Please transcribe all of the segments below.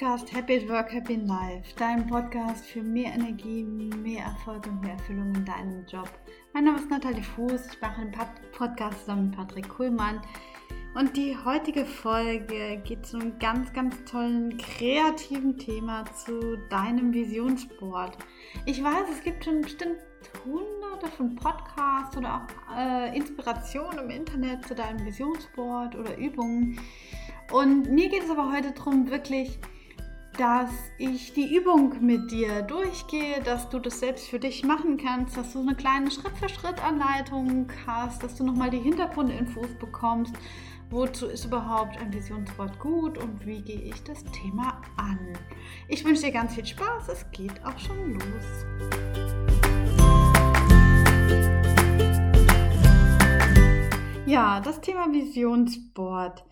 Podcast Happy at Work, Happy in Life, dein Podcast für mehr Energie, mehr Erfolg und mehr Erfüllung in deinem Job. Mein Name ist Nathalie Fuß, ich mache einen Podcast zusammen mit Patrick Kuhlmann und die heutige Folge geht zu einem ganz, ganz tollen kreativen Thema zu deinem Visionsboard. Ich weiß, es gibt schon bestimmt hunderte von Podcasts oder auch äh, Inspirationen im Internet zu deinem Visionsboard oder Übungen. Und mir geht es aber heute darum, wirklich, dass ich die Übung mit dir durchgehe, dass du das selbst für dich machen kannst, dass du eine kleine Schritt-für-Schritt-Anleitung hast, dass du nochmal die Hintergrundinfos bekommst. Wozu ist überhaupt ein Visionswort gut und wie gehe ich das Thema an? Ich wünsche dir ganz viel Spaß, es geht auch schon los. Ja, das Thema Visionsboard.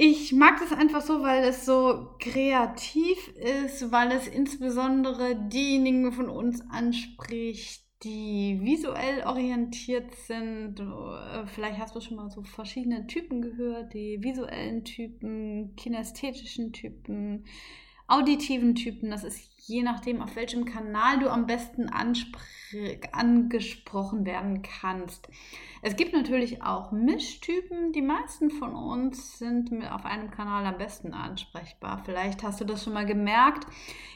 Ich mag das einfach so, weil es so kreativ ist, weil es insbesondere diejenigen von uns anspricht, die visuell orientiert sind. Äh, vielleicht hast du schon mal so verschiedene Typen gehört, die visuellen Typen, kinästhetischen Typen, auditiven Typen. Das ist je nachdem, auf welchem Kanal du am besten angesprochen werden kannst. Es gibt natürlich auch Mischtypen. Die meisten von uns sind auf einem Kanal am besten ansprechbar. Vielleicht hast du das schon mal gemerkt,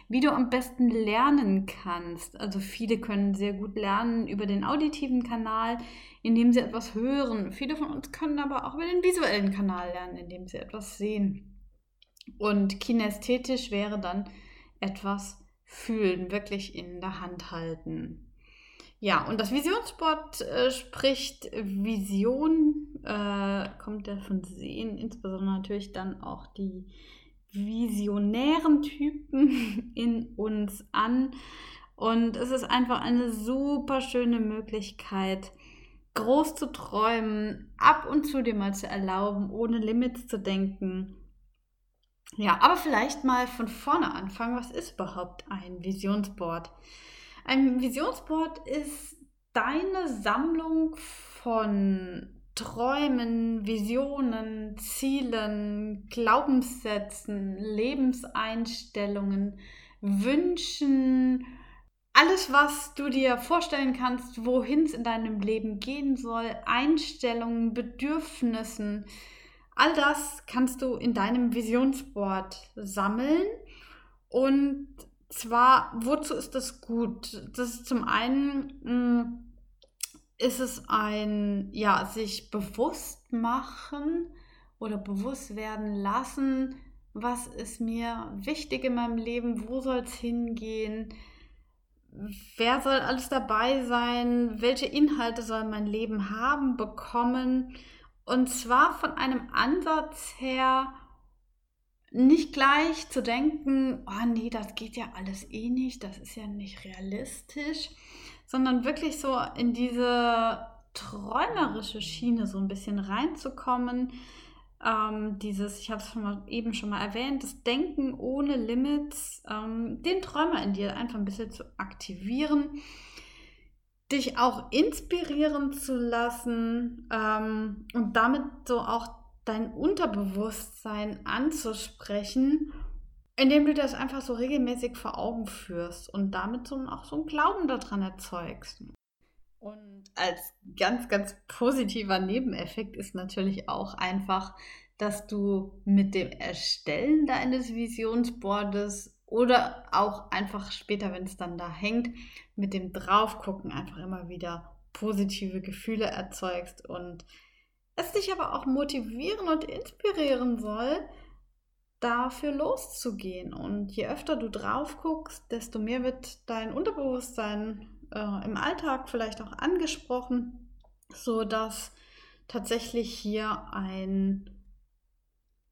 wie du am besten lernen kannst. Also viele können sehr gut lernen über den auditiven Kanal, indem sie etwas hören. Viele von uns können aber auch über den visuellen Kanal lernen, indem sie etwas sehen. Und kinästhetisch wäre dann etwas fühlen, wirklich in der Hand halten. Ja, und das Visionsboard äh, spricht Vision, äh, kommt ja von Sehen, insbesondere natürlich dann auch die visionären Typen in uns an. Und es ist einfach eine super schöne Möglichkeit, groß zu träumen, ab und zu dir mal zu erlauben, ohne Limits zu denken. Ja, aber vielleicht mal von vorne anfangen. Was ist überhaupt ein Visionsboard? Ein Visionsboard ist deine Sammlung von Träumen, Visionen, Zielen, Glaubenssätzen, Lebenseinstellungen, Wünschen, alles, was du dir vorstellen kannst, wohin es in deinem Leben gehen soll, Einstellungen, Bedürfnissen, all das kannst du in deinem Visionsboard sammeln und zwar, wozu ist das gut? Das ist zum einen, mh, mm, ist es ein, ja, sich bewusst machen oder bewusst werden lassen, was ist mir wichtig in meinem Leben, wo soll es hingehen, wer soll alles dabei sein, welche Inhalte soll mein Leben haben, bekommen. Und zwar von einem Ansatz her, nicht gleich zu denken, oh nee, das geht ja alles eh nicht, das ist ja nicht realistisch, sondern wirklich so in diese träumerische Schiene so ein bisschen reinzukommen. Ähm, dieses, ich habe es eben schon mal erwähnt, das Denken ohne Limits, ähm, den Träumer in dir einfach ein bisschen zu aktivieren, dich auch inspirieren zu lassen ähm, und damit so auch dein Unterbewusstsein anzusprechen, indem du das einfach so regelmäßig vor Augen führst und damit so auch so einen Glauben daran erzeugst. Und als ganz, ganz positiver Nebeneffekt ist natürlich auch einfach, dass du mit dem Erstellen deines Visionsboardes oder auch einfach später, wenn es dann da hängt, mit dem Draufgucken einfach immer wieder positive Gefühle erzeugst und es dich aber auch motivieren und inspirieren soll, dafür loszugehen. Und je öfter du drauf guckst, desto mehr wird dein Unterbewusstsein äh, im Alltag vielleicht auch angesprochen, so dass tatsächlich hier ein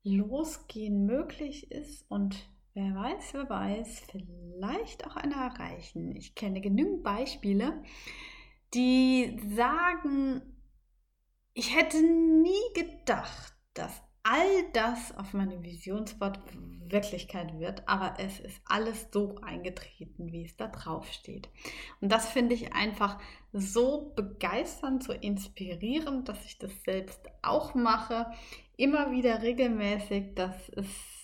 Losgehen möglich ist und wer weiß, wer weiß, vielleicht auch eine erreichen. Ich kenne genügend Beispiele, die sagen, ich hätte nie gedacht, dass all das auf meinem Visionsboard Wirklichkeit wird, aber es ist alles so eingetreten, wie es da drauf steht. Und das finde ich einfach so begeisternd, so inspirierend, dass ich das selbst auch mache. Immer wieder regelmäßig, dass es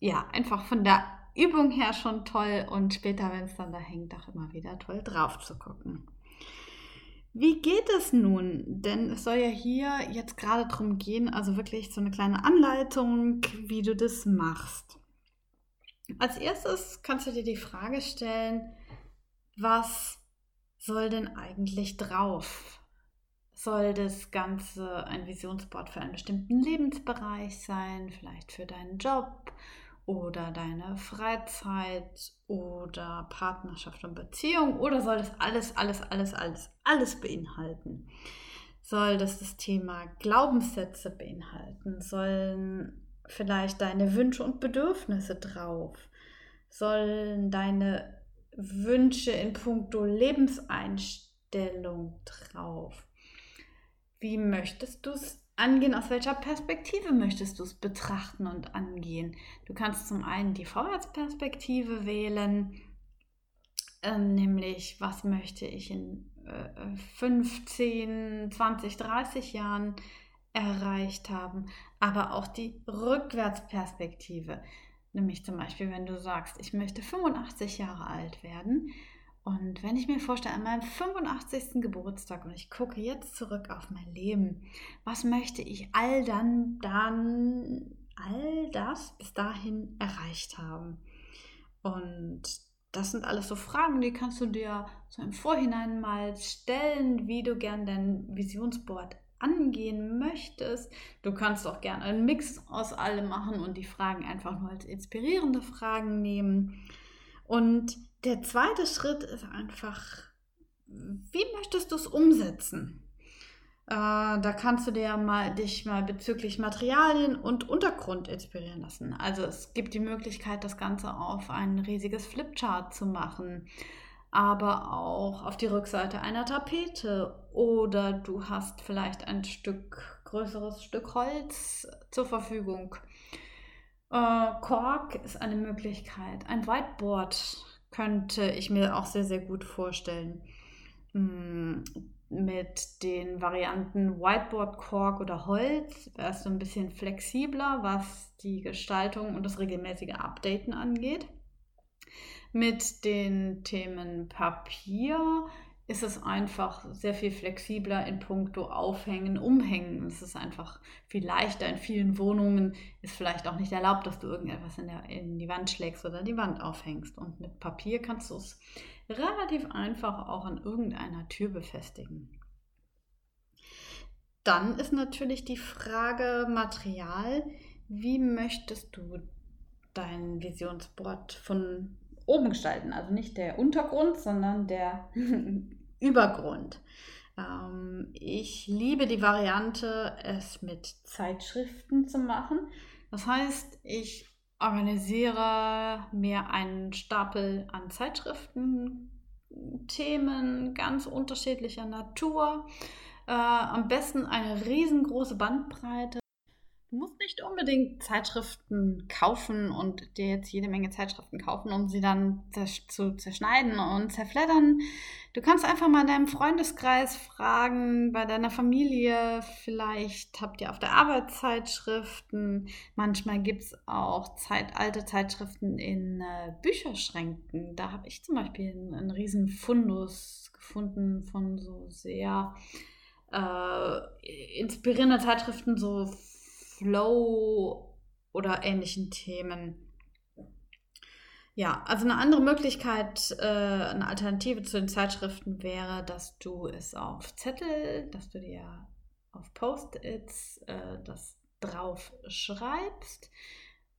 ja, einfach von der Übung her schon toll und später, wenn es dann da hängt, auch immer wieder toll drauf zu gucken. Wie geht es nun? Denn es soll ja hier jetzt gerade darum gehen, also wirklich so eine kleine Anleitung, wie du das machst. Als erstes kannst du dir die Frage stellen, was soll denn eigentlich drauf? Soll das Ganze ein Visionsboard für einen bestimmten Lebensbereich sein, vielleicht für deinen Job oder deine Freizeit oder Partnerschaft und Beziehung oder soll das alles, alles, alles, alles, alles beinhalten? Soll das das Thema Glaubenssätze beinhalten? Sollen vielleicht deine Wünsche und Bedürfnisse drauf? Sollen deine Wünsche in puncto Lebenseinstellung drauf? Wie möchtest du es angehen? Aus welcher Perspektive möchtest du es betrachten und angehen? Du kannst zum einen die Vorwärtsperspektive wählen, äh, nämlich was möchte ich in äh, 15, 20, 30 Jahren erreicht haben, aber auch die Rückwärtsperspektive. Nämlich zum Beispiel, wenn du sagst, ich möchte 85 Jahre alt werden, und wenn ich mir vorstelle, an meinem 85. Geburtstag und ich gucke jetzt zurück auf mein Leben, was möchte ich all dann, dann, all das bis dahin erreicht haben? Und das sind alles so Fragen, die kannst du dir so im Vorhinein mal stellen, wie du gern dein Visionsboard angehen möchtest. Du kannst auch gerne einen Mix aus allem machen und die Fragen einfach nur als inspirierende Fragen nehmen. Und der zweite Schritt ist einfach, wie möchtest du es umsetzen? Äh, da kannst du dir mal, dich mal bezüglich Materialien und Untergrund inspirieren lassen. Also es gibt die Möglichkeit, das Ganze auf ein riesiges Flipchart zu machen, aber auch auf die Rückseite einer Tapete oder du hast vielleicht ein Stück größeres Stück Holz zur Verfügung. Äh, Kork ist eine Möglichkeit. Ein Whiteboard könnte ich mir auch sehr, sehr gut vorstellen. Mm, mit den Varianten Whiteboard, Kork oder Holz wäre es so ein bisschen flexibler, was die Gestaltung und das regelmäßige Updaten angeht. Mit den Themen Papier ist es einfach sehr viel flexibler in puncto Aufhängen, Umhängen. Es ist einfach viel leichter. In vielen Wohnungen ist vielleicht auch nicht erlaubt, dass du irgendetwas in, der, in die Wand schlägst oder die Wand aufhängst. Und mit Papier kannst du es relativ einfach auch an irgendeiner Tür befestigen. Dann ist natürlich die Frage Material. Wie möchtest du dein Visionsboard von oben gestalten? Also nicht der Untergrund, sondern der Übergrund. Ähm, ich liebe die Variante, es mit Zeitschriften zu machen. Das heißt, ich organisiere mir einen Stapel an Zeitschriften, Themen ganz unterschiedlicher Natur. Äh, am besten eine riesengroße Bandbreite. Du musst nicht unbedingt Zeitschriften kaufen und dir jetzt jede Menge Zeitschriften kaufen, um sie dann zu zerschneiden und zerfleddern. Du kannst einfach mal in deinem Freundeskreis fragen, bei deiner Familie, vielleicht habt ihr auf der Arbeit Zeitschriften. Manchmal gibt es auch Zeit, alte Zeitschriften in äh, Bücherschränken. Da habe ich zum Beispiel einen, einen riesen Fundus gefunden von so sehr äh, inspirierenden Zeitschriften, so Flow oder ähnlichen Themen. Ja, also eine andere Möglichkeit, äh, eine Alternative zu den Zeitschriften wäre, dass du es auf Zettel, dass du dir auf Post-its äh, das drauf schreibst.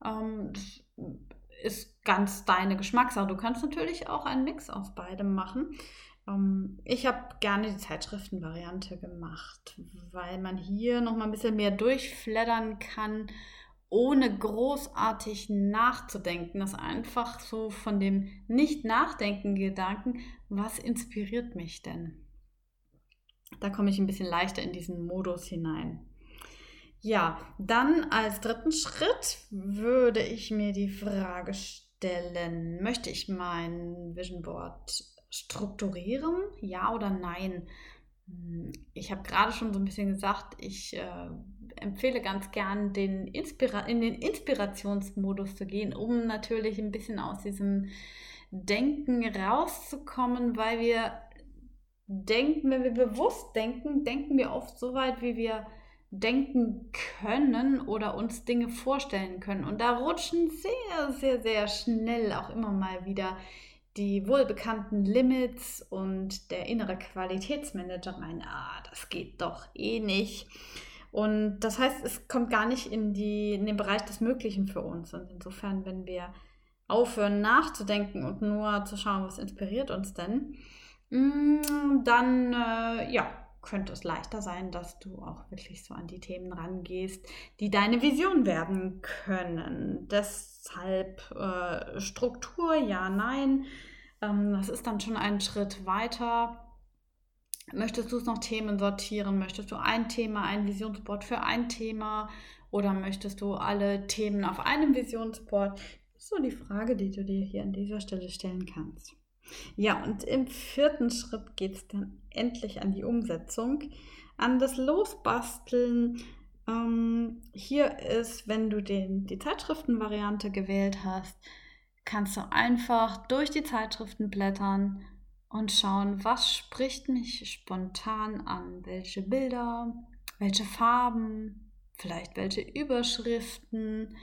Ähm, das ist ganz deine Geschmackssache. Du kannst natürlich auch einen Mix aus beidem machen. Ähm, ich habe gerne die Zeitschriftenvariante gemacht, weil man hier noch mal ein bisschen mehr durchfleddern kann, ohne großartig nachzudenken. Das einfach so von dem Nicht-Nachdenken-Gedanken, was inspiriert mich denn? Da komme ich ein bisschen leichter in diesen Modus hinein. Ja, dann als dritten Schritt würde ich mir die Frage stellen, möchte ich mein Vision Board strukturieren? Ja oder nein? Hm, ich habe gerade schon so ein bisschen gesagt, ich äh, empfehle ganz gern, den in den Inspirationsmodus zu gehen, um natürlich ein bisschen aus diesem Denken rauszukommen, weil wir denken, wenn wir bewusst denken, denken wir oft so weit, wie wir denken können oder uns Dinge vorstellen können. Und da rutschen sehr, sehr, sehr schnell auch immer mal wieder die wohlbekannten Limits und der innere Qualitätsmanager rein. Ah, das geht doch eh nicht. Und das heißt, es kommt gar nicht in, die, in den Bereich des Möglichen für uns. Und insofern, wenn wir aufhören nachzudenken und nur zu schauen, was inspiriert uns denn, mm, dann äh, ja, könnte es leichter sein, dass du auch wirklich so an die Themen rangehst, die deine Vision werden können. Deshalb äh, Struktur, ja, nein. Ähm, das ist dann schon ein Schritt weiter. Möchtest du es noch Themen sortieren? Möchtest du ein Thema, ein Visionsboard für ein Thema? Oder möchtest du alle Themen auf einem Visionsboard? Das ist so die Frage, die du dir hier an dieser Stelle stellen kannst. Ja, und im vierten Schritt geht es dann endlich an die Umsetzung, an das Losbasteln. Ähm, hier ist, wenn du den, die Zeitschriftenvariante gewählt hast, kannst du einfach durch die Zeitschriften blättern und schauen, was spricht mich spontan an, welche Bilder, welche Farben, vielleicht welche Überschriften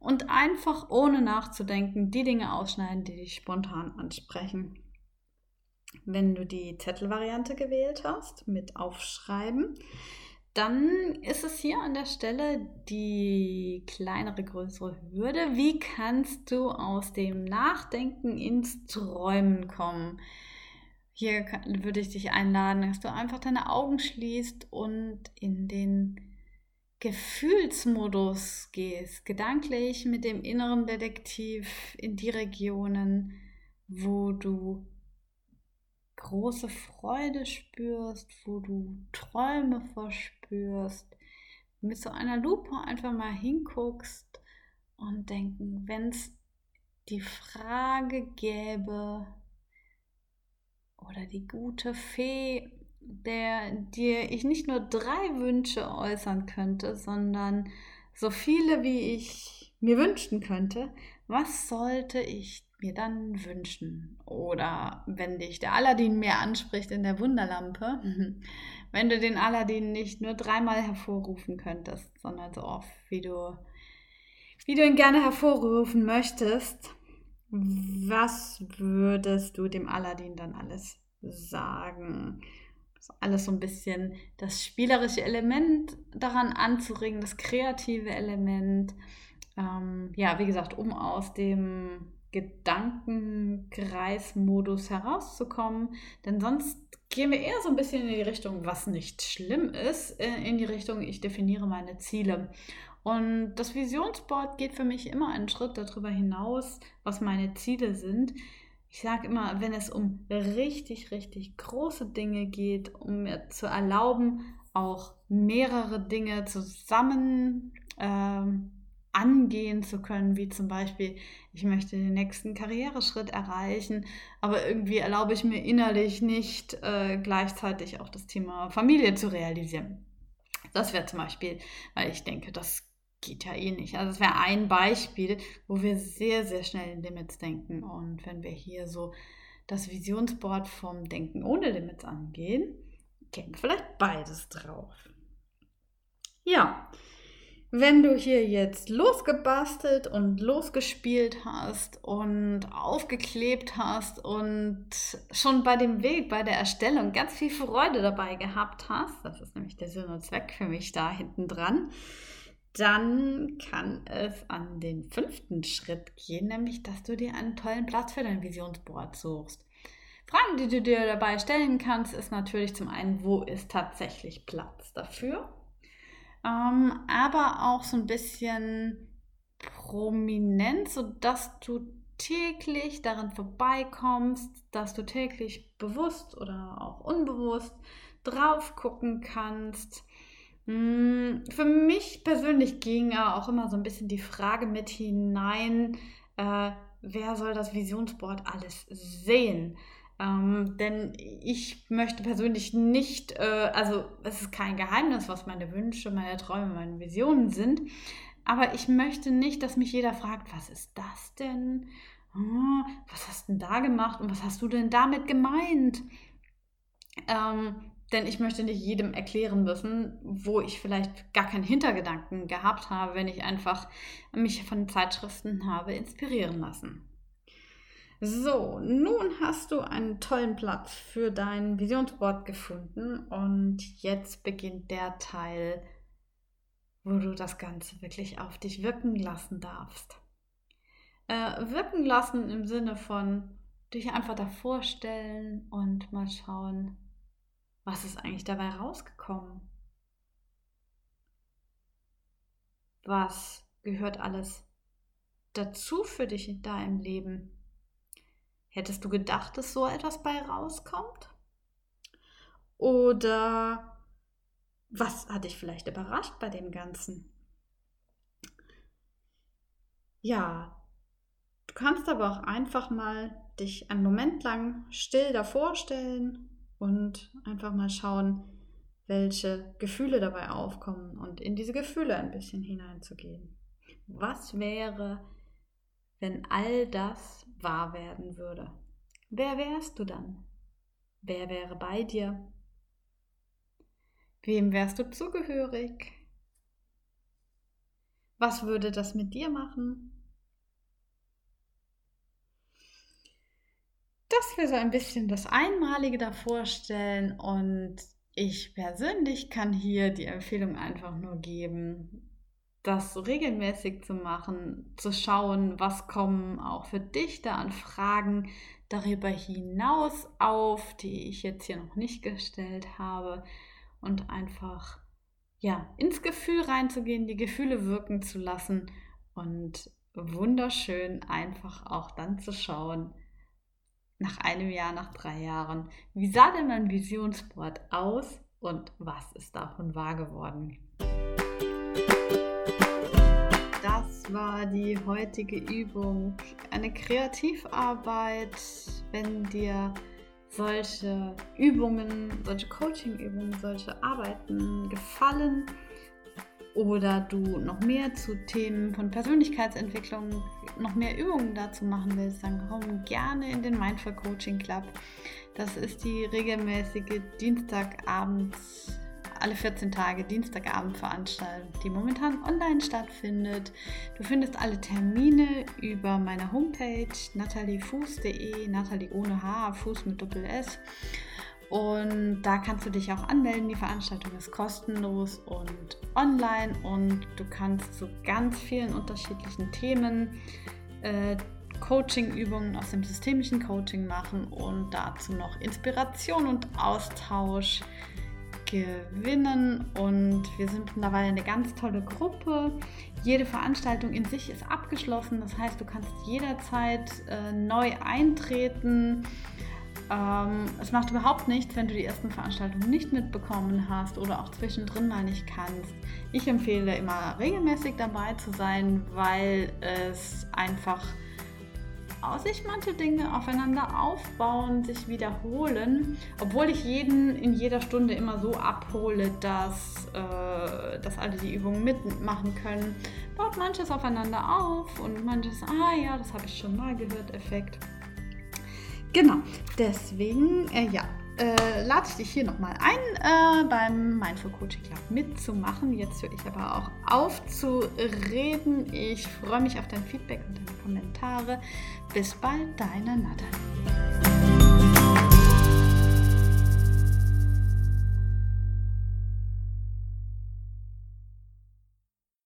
und einfach ohne nachzudenken die Dinge ausschneiden, die dich spontan ansprechen. Wenn du die Zettelvariante gewählt hast mit Aufschreiben, dann ist es hier an der Stelle die kleinere, größere Hürde. Wie kannst du aus dem Nachdenken ins Träumen kommen? Hier würde ich dich einladen, dass du einfach deine Augen schließt und in den Gefühlsmodus gehst, gedanklich mit dem inneren Detektiv in die Regionen, wo du große Freude spürst, wo du Träume verspürst, mit so einer Lupe einfach mal hinguckst und denken, wenn es die Frage gäbe oder die gute Fee der dir ich nicht nur drei Wünsche äußern könnte, sondern so viele, wie ich mir wünschen könnte, was sollte ich mir dann wünschen? Oder wenn dich der Aladdin mehr anspricht in der Wunderlampe, wenn du den Aladdin nicht nur dreimal hervorrufen könntest, sondern so oft, wie du, wie du ihn gerne hervorrufen möchtest, was würdest du dem Aladdin dann alles sagen? alles so ein bisschen das spielerische Element daran anzuregen, das kreative Element. Ähm, ja, wie gesagt, um aus dem Gedankenkreismodus herauszukommen. Denn sonst gehen wir eher so ein bisschen in die Richtung, was nicht schlimm ist, äh, in die Richtung, ich definiere meine Ziele. Und das Visionsboard geht für mich immer einen Schritt darüber hinaus, was meine Ziele sind ich sage immer, wenn es um richtig, richtig große Dinge geht, um mir zu erlauben, auch mehrere Dinge zusammen ähm, angehen zu können, wie zum Beispiel, ich möchte den nächsten Karriereschritt erreichen, aber irgendwie erlaube ich mir innerlich nicht äh, gleichzeitig auch das Thema Familie zu realisieren. Das wäre zum Beispiel, weil ich denke, das geht ja eh nicht. Also es wäre ein Beispiel, wo wir sehr, sehr schnell in Limits denken. Und wenn wir hier so das Visionsboard vom Denken ohne Limits angehen, käme vielleicht beides drauf. Ja, wenn du hier jetzt losgebastelt und losgespielt hast und aufgeklebt hast und schon bei dem Weg, bei der Erstellung ganz viel Freude dabei gehabt hast, das ist nämlich der Sinn und Zweck für mich da hinten dran, dann kann es an den fünften Schritt gehen, nämlich dass du dir einen tollen Platz für dein Visionsboard suchst. Fragen, die du dir dabei stellen kannst, ist natürlich zum einen, wo ist tatsächlich Platz dafür? Ähm, aber auch so ein bisschen prominent, sodass du täglich daran vorbeikommst, dass du täglich bewusst oder auch unbewusst drauf gucken kannst hm, für mich persönlich ging auch immer so ein bisschen die Frage mit hinein, äh, wer soll das Visionsboard alles sehen? Ähm, denn ich möchte persönlich nicht, äh, also es ist kein Geheimnis, was meine Wünsche, meine Träume, meine Visionen sind. Aber ich möchte nicht, dass mich jeder fragt, was ist das denn? Oh, was hast du denn da gemacht und was hast du denn damit gemeint? Ähm, denn ich möchte nicht jedem erklären müssen, wo ich vielleicht gar keinen Hintergedanken gehabt habe, wenn ich einfach mich von Zeitschriften habe inspirieren lassen. So, nun hast du einen tollen Platz für dein Visionsboard gefunden und jetzt beginnt der Teil, wo du das Ganze wirklich auf dich wirken lassen darfst. Äh, wirken lassen im Sinne von dich einfach davor stellen und mal schauen, was ist eigentlich dabei rausgekommen? Was gehört alles dazu für dich in deinem Leben? Hättest du gedacht, dass so etwas bei rauskommt? Oder was hat dich vielleicht überrascht bei dem Ganzen? Ja, du kannst aber auch einfach mal dich einen Moment lang still davor stellen und einfach mal schauen, welche Gefühle dabei aufkommen und in diese Gefühle ein bisschen hineinzugehen. Was wäre, wenn all das wahr werden würde? Wer wärst du dann? Wer wäre bei dir? Wem wärst du zugehörig? Was würde das mit dir machen? dass wir so ein bisschen das Einmalige da vorstellen und ich persönlich kann hier die Empfehlung einfach nur geben, das regelmäßig zu machen, zu schauen, was kommen auch für dich da an Fragen darüber hinaus auf, die ich jetzt hier noch nicht gestellt habe und einfach ja, ins Gefühl reinzugehen, die Gefühle wirken zu lassen und wunderschön einfach auch dann zu schauen, nach einem Jahr, nach drei Jahren. Wie sah denn mein Visionsboard aus und was ist davon wahr geworden? War die heutige Übung. Eine Kreativarbeit, wenn dir solche Übungen, solche Coaching-Übungen, solche Arbeiten gefallen oder du noch mehr zu Themen von Persönlichkeitsentwicklung, noch mehr Übungen dazu machen willst, dann komm gerne in den Mindful Coaching Club. Das ist die regelmäßige Dienstagabend, alle 14 Tage Dienstagabend-Veranstaltung, die momentan online stattfindet. Du findest alle Termine über meine Homepage nataliefuß.de, Natalie ohne H, Fuß mit Doppel S. Und da kannst du dich auch anmelden. Die Veranstaltung ist kostenlos und online und du kannst zu ganz vielen unterschiedlichen Themen äh, Coaching-Übungen aus dem systemischen Coaching machen und dazu noch Inspiration und Austausch gewinnen. Und wir sind mittlerweile eine ganz tolle Gruppe. Jede Veranstaltung in sich ist abgeschlossen. Das heißt, du kannst jederzeit äh, neu eintreten. Ähm, es macht überhaupt nichts, wenn du die ersten Veranstaltungen nicht mitbekommen hast oder auch zwischendrin mal nicht kannst. Ich empfehle immer regelmäßig dabei zu sein, weil es einfach aus sich manche Dinge aufeinander aufbauen, sich wiederholen, obwohl ich jeden in jeder Stunde immer so abhole, dass, äh, dass alle die Übungen mitmachen können, baut manches aufeinander auf und manches, ah ja, das habe ich schon mal gehört, Effekt. Genau, deswegen, äh, ja, äh, lade ich dich hier nochmal ein, äh, beim Mindful Coaching Club mitzumachen. Jetzt höre ich aber auch auf zu reden. Ich freue mich auf dein Feedback und deine Kommentare. Bis bald, deine Nathalie.